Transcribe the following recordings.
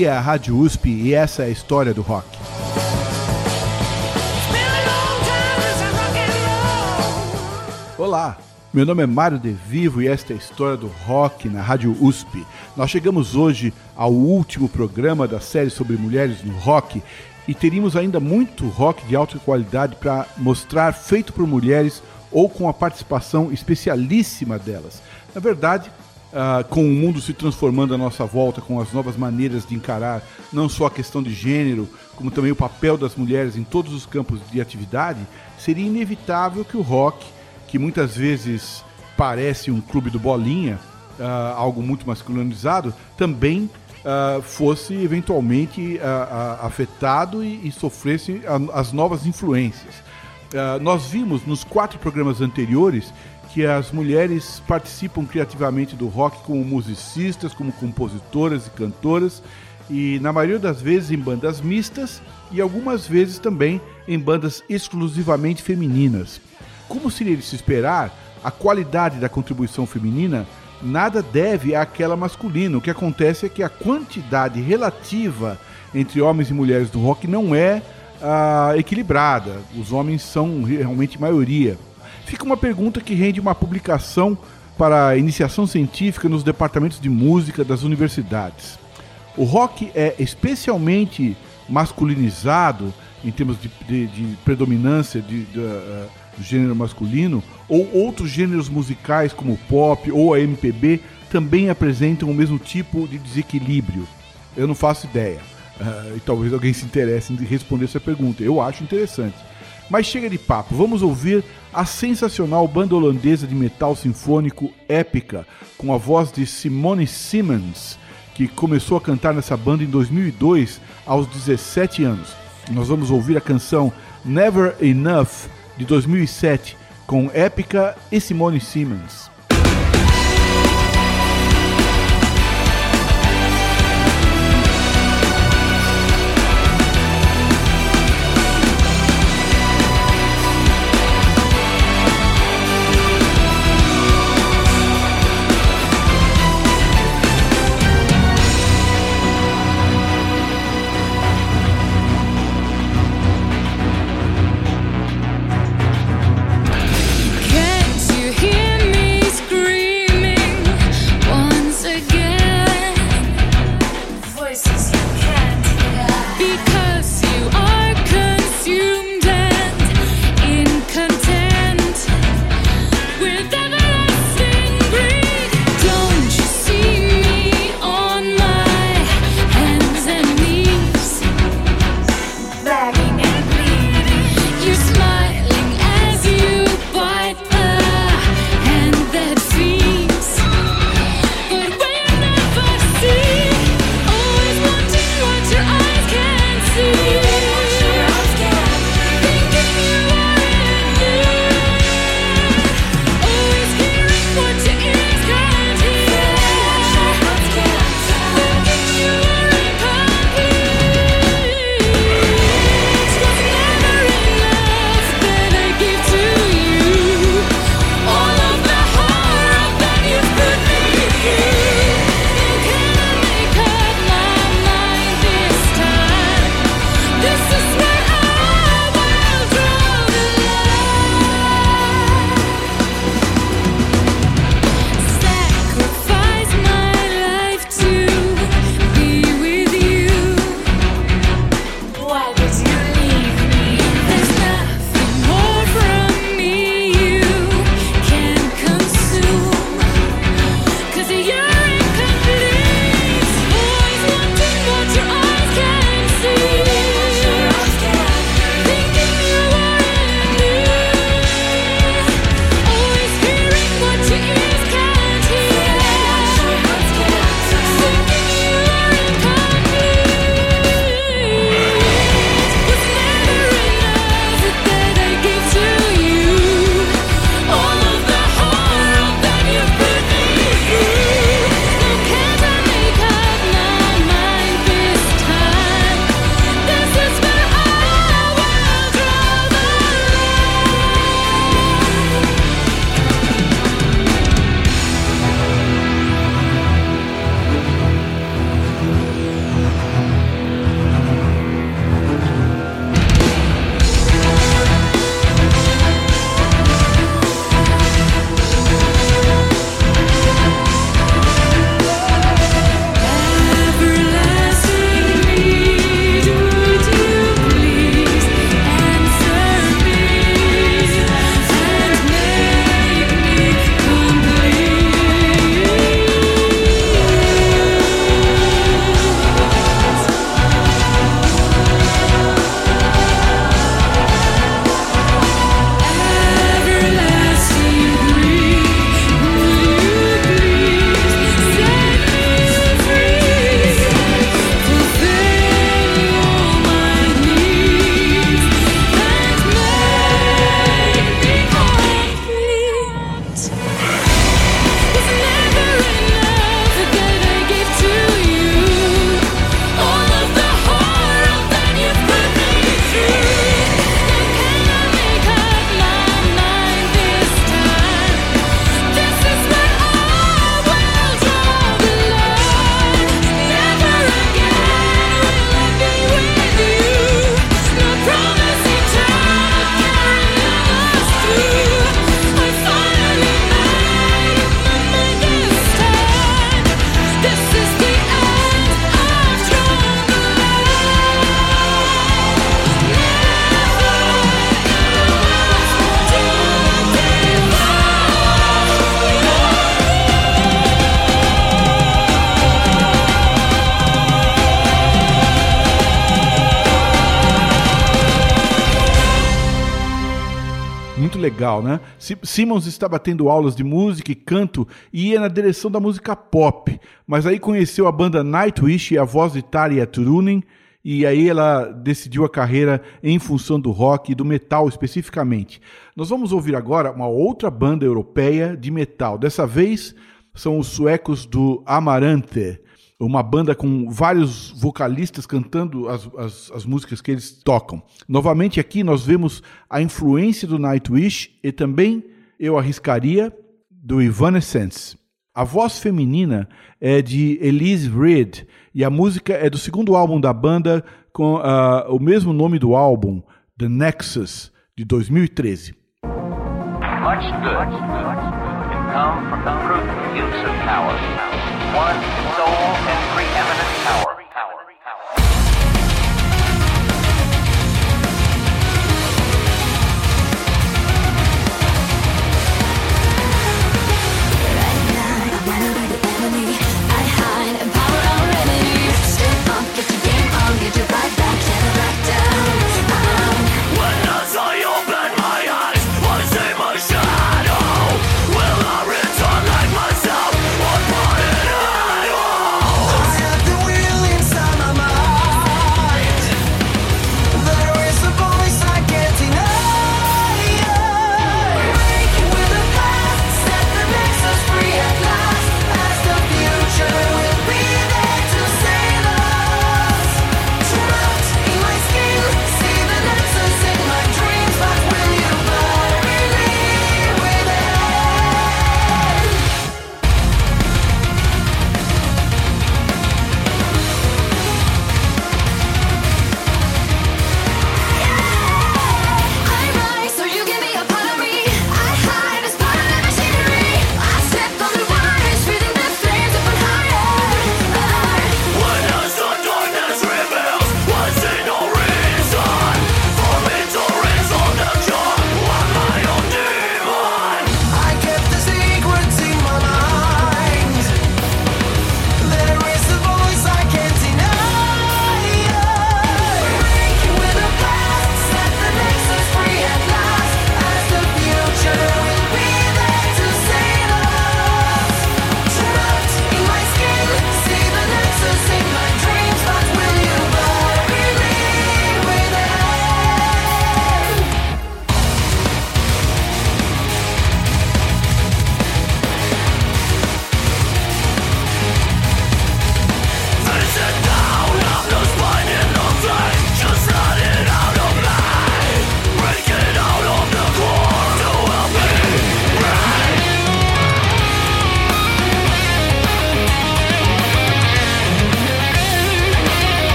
Aqui é a Rádio USP e essa é a história do rock. Olá, meu nome é Mário De Vivo e esta é a história do rock na Rádio USP. Nós chegamos hoje ao último programa da série sobre mulheres no rock e teríamos ainda muito rock de alta qualidade para mostrar feito por mulheres ou com a participação especialíssima delas. Na verdade, Uh, com o mundo se transformando à nossa volta, com as novas maneiras de encarar não só a questão de gênero, como também o papel das mulheres em todos os campos de atividade, seria inevitável que o rock, que muitas vezes parece um clube do bolinha, uh, algo muito masculinizado, também uh, fosse eventualmente afetado e, e sofresse as novas influências. nós vimos nos quatro programas anteriores que as mulheres participam criativamente do rock como musicistas, como compositoras e cantoras, e na maioria das vezes em bandas mistas e algumas vezes também em bandas exclusivamente femininas. Como seria de se esperar, a qualidade da contribuição feminina nada deve àquela masculina. O que acontece é que a quantidade relativa entre homens e mulheres do rock não é ah, equilibrada. Os homens são realmente maioria fica uma pergunta que rende uma publicação para a iniciação científica nos departamentos de música das universidades. O rock é especialmente masculinizado em termos de, de, de predominância de, de uh, do gênero masculino, ou outros gêneros musicais como o pop ou a MPB também apresentam o mesmo tipo de desequilíbrio? Eu não faço ideia. Uh, e talvez alguém se interesse em responder essa pergunta. Eu acho interessante. Mas chega de papo, vamos ouvir a sensacional banda holandesa de metal sinfônico Épica, com a voz de Simone Simmons, que começou a cantar nessa banda em 2002, aos 17 anos. Nós vamos ouvir a canção Never Enough, de 2007, com Épica e Simone Simmons. Legal, né? Simmons estava tendo aulas de música e canto e ia na direção da música pop, mas aí conheceu a banda Nightwish e a voz de Tarja Turunen, e aí ela decidiu a carreira em função do rock e do metal especificamente. Nós vamos ouvir agora uma outra banda europeia de metal. Dessa vez são os suecos do Amarante, uma banda com vários vocalistas cantando as, as, as, músicas que eles tocam. Novamente aqui nós vemos a influência do Nightwish e também, eu arriscaria, do Evanescence. A voz feminina é de Elise Reed e a música é do segundo álbum da banda com uh, o mesmo nome do álbum, The Nexus, de 2013. Much good can come from the prudent use of power. One soul and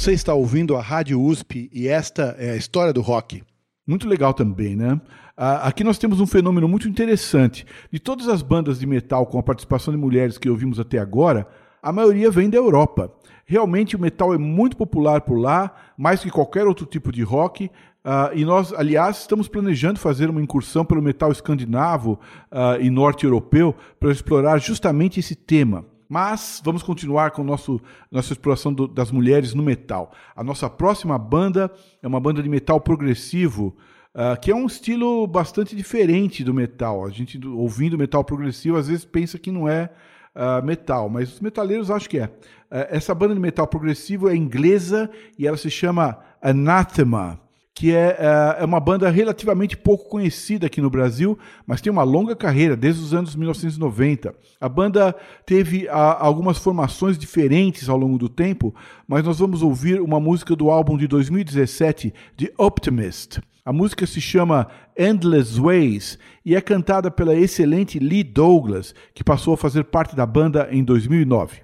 Você está ouvindo a Rádio USP e esta é a história do rock. Muito legal também, né? Aqui nós temos um fenômeno muito interessante. De todas as bandas de metal com a participação de mulheres que ouvimos até agora, a maioria vem da Europa. Realmente o metal é muito popular por lá, mais que qualquer outro tipo de rock. Uh, e nós, aliás, estamos planejando fazer uma incursão pelo metal escandinavo uh, e norte europeu para explorar justamente esse tema. Mas vamos continuar com nosso, nossa exploração do, das mulheres no metal. A nossa próxima banda é uma banda de metal progressivo, uh, que é um estilo bastante diferente do metal. A gente, ouvindo metal progressivo, às vezes pensa que não é uh, metal, mas os metaleiros acham que é. Uh, essa banda de metal progressivo é inglesa e ela se chama Anathema que é, é, é uma banda relativamente pouco conhecida aqui no Brasil, mas tem uma longa carreira, desde os anos 1990. A banda teve a, algumas formações diferentes ao longo do tempo, mas nós vamos ouvir uma música do álbum de 2017, The Optimist. A música se chama Endless Ways e é cantada pela excelente Lee Douglas, que passou a fazer parte da banda em 2009.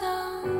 等。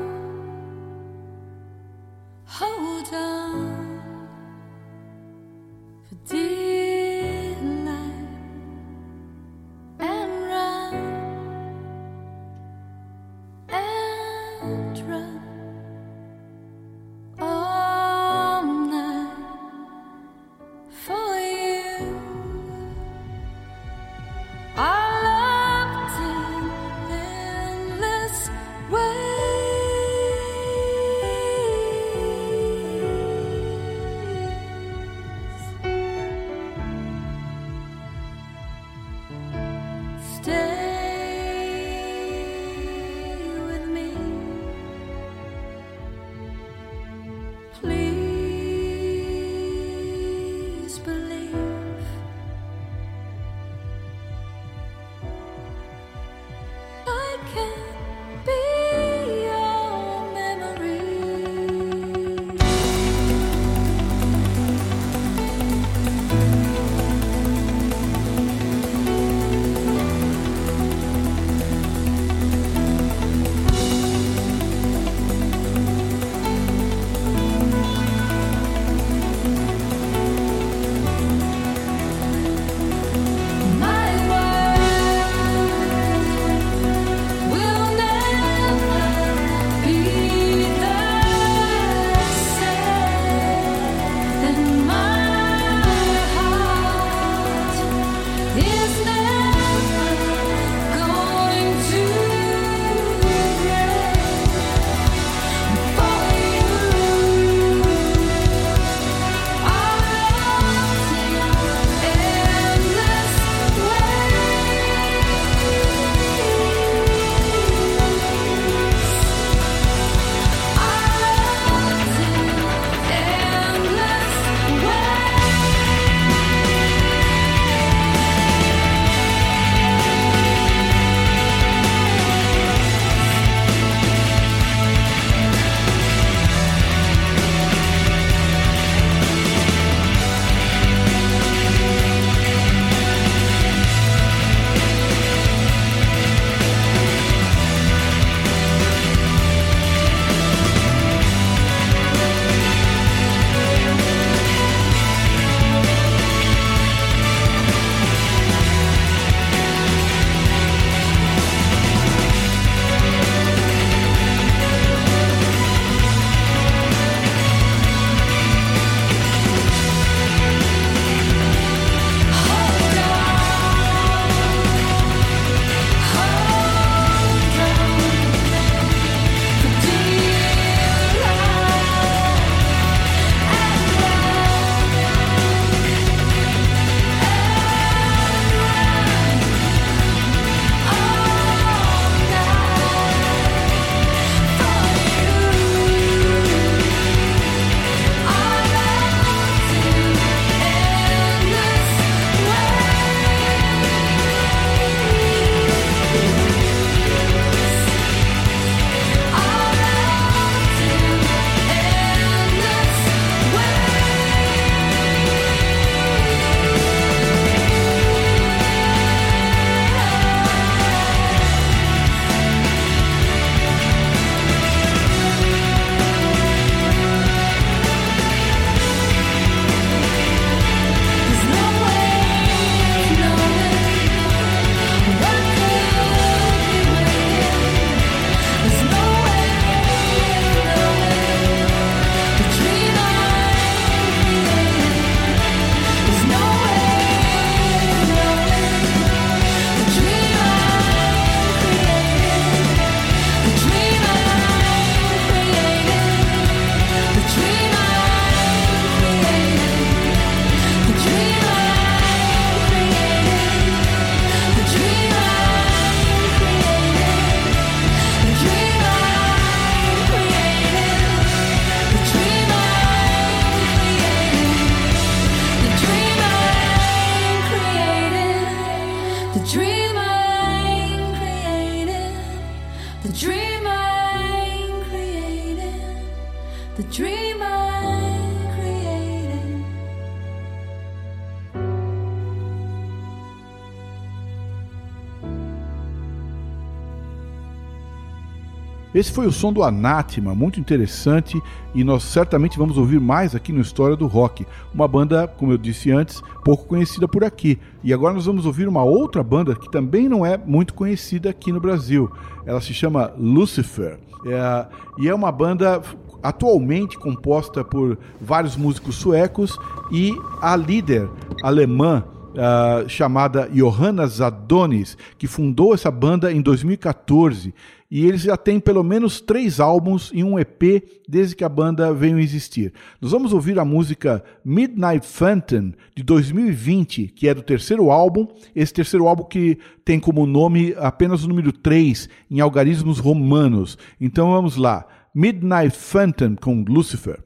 Esse foi o som do Anathema, muito interessante e nós certamente vamos ouvir mais aqui no História do Rock. Uma banda, como eu disse antes, pouco conhecida por aqui. E agora nós vamos ouvir uma outra banda que também não é muito conhecida aqui no Brasil. Ela se chama Lucifer. É, e é uma banda atualmente composta por vários músicos suecos e a líder alemã Uh, chamada Johanna Zadonis, que fundou essa banda em 2014 e eles já têm pelo menos três álbuns e um EP desde que a banda veio existir. Nós vamos ouvir a música Midnight Phantom de 2020, que é do terceiro álbum, esse terceiro álbum que tem como nome apenas o número 3 em algarismos romanos. Então vamos lá, Midnight Phantom com Lucifer.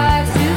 lives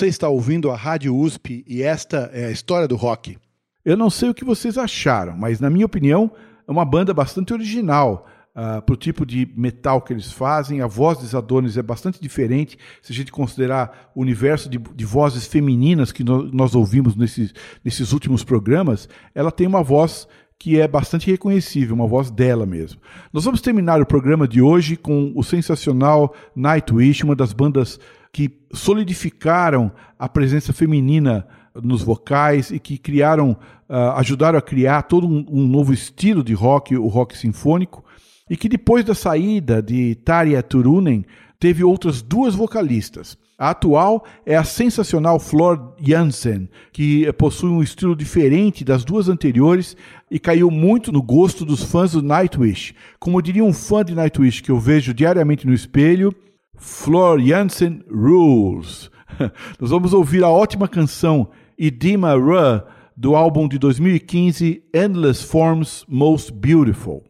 Você está ouvindo a Rádio USP e esta é a história do rock. Eu não sei o que vocês acharam, mas na minha opinião é uma banda bastante original uh, para o tipo de metal que eles fazem. A voz dos Adonis é bastante diferente se a gente considerar o universo de, de vozes femininas que no, nós ouvimos nesses, nesses últimos programas. Ela tem uma voz que é bastante reconhecível, uma voz dela mesmo. Nós vamos terminar o programa de hoje com o sensacional Nightwish, uma das bandas que solidificaram a presença feminina nos vocais e que criaram, uh, ajudaram a criar todo um, um, novo estilo de rock, o rock sinfônico, e que depois da saída de Tarja Turunen teve outras duas vocalistas. A atual é a sensacional Flor Jansen, que possui um estilo diferente das duas anteriores e caiu muito no gosto dos fãs do Nightwish. Como diria um fã de Nightwish que eu vejo diariamente no espelho, Flor Jansen Rules. Nós vamos ouvir a ótima canção Idima Ruh do álbum de 2015 Endless Forms Most Beautiful.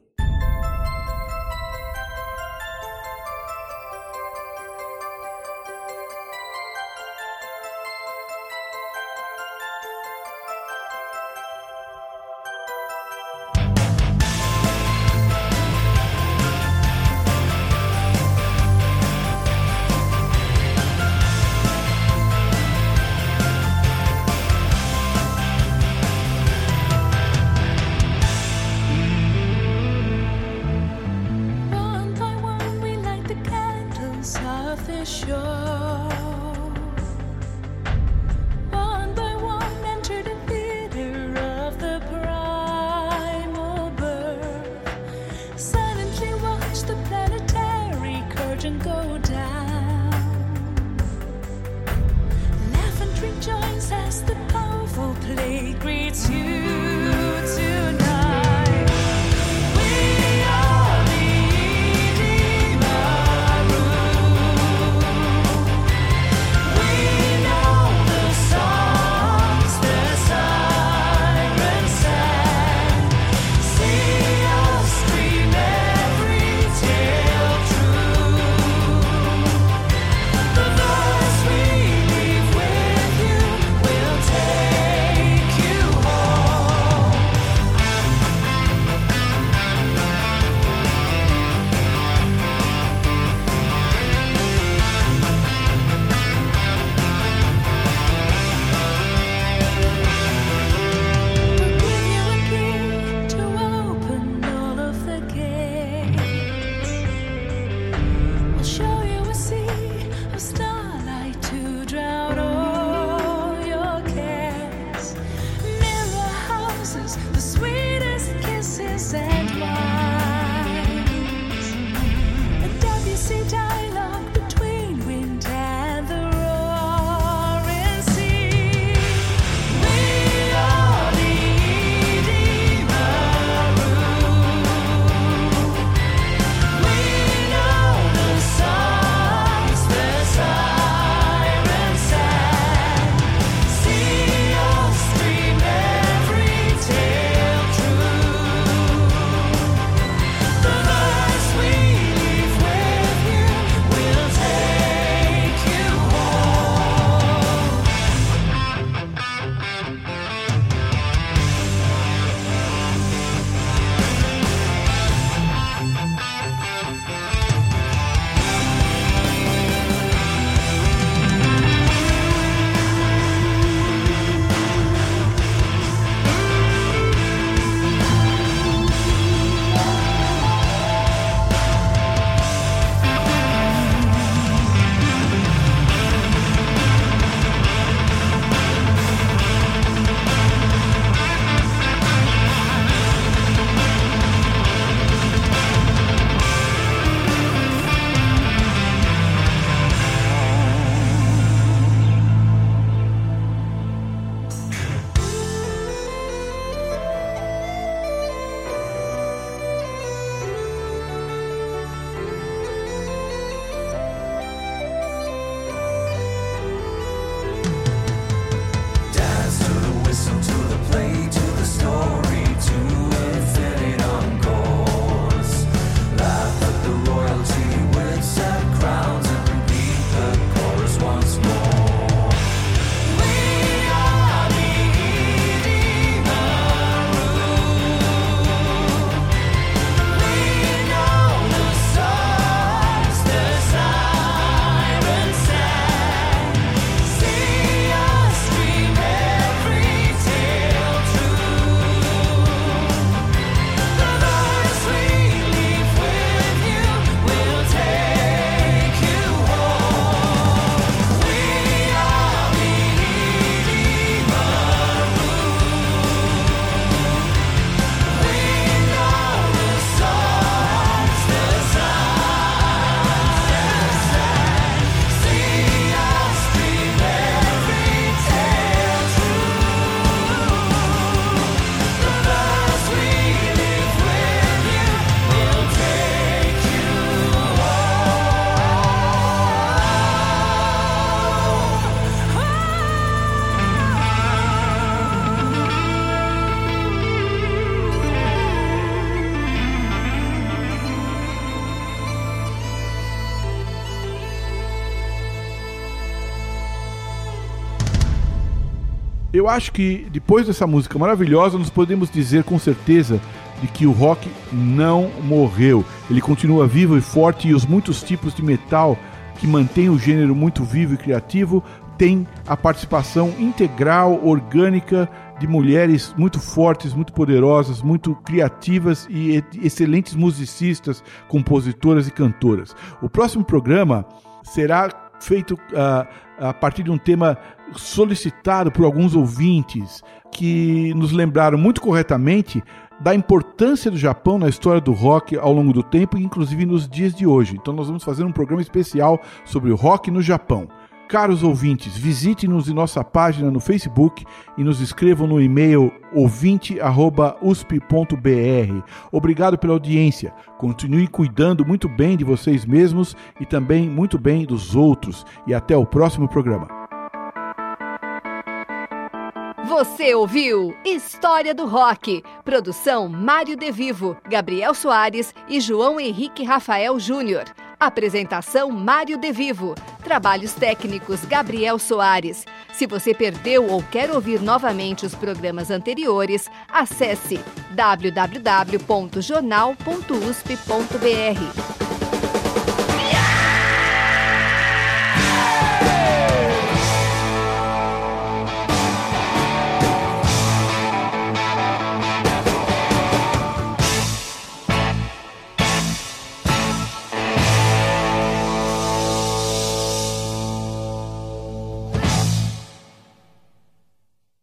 Eu acho que depois dessa música maravilhosa, nós podemos dizer com certeza de que o rock não morreu. Ele continua vivo e forte e os muitos tipos de metal que mantêm o gênero muito vivo e criativo têm a participação integral, orgânica de mulheres muito fortes, muito poderosas, muito criativas e excelentes musicistas, compositoras e cantoras. O próximo programa será feito uh, a partir de um tema solicitado por alguns ouvintes que nos lembraram muito corretamente da importância do Japão na história do rock ao longo do tempo, inclusive nos dias de hoje. Então nós vamos fazer um programa especial sobre o rock no Japão. Caros ouvintes, visite-nos em nossa página no Facebook e nos escrevam no e-mail ouvinte@usp.br. Obrigado pela audiência. Continue cuidando muito bem de vocês mesmos e também muito bem dos outros. E até o próximo programa. Você ouviu História do Rock. Produção Mário De Vivo, Gabriel Soares e João Henrique Rafael Júnior. Apresentação Mário De Vivo. Trabalhos técnicos Gabriel Soares. Se você perdeu ou quer ouvir novamente os programas anteriores, acesse www.jornal.usp.br.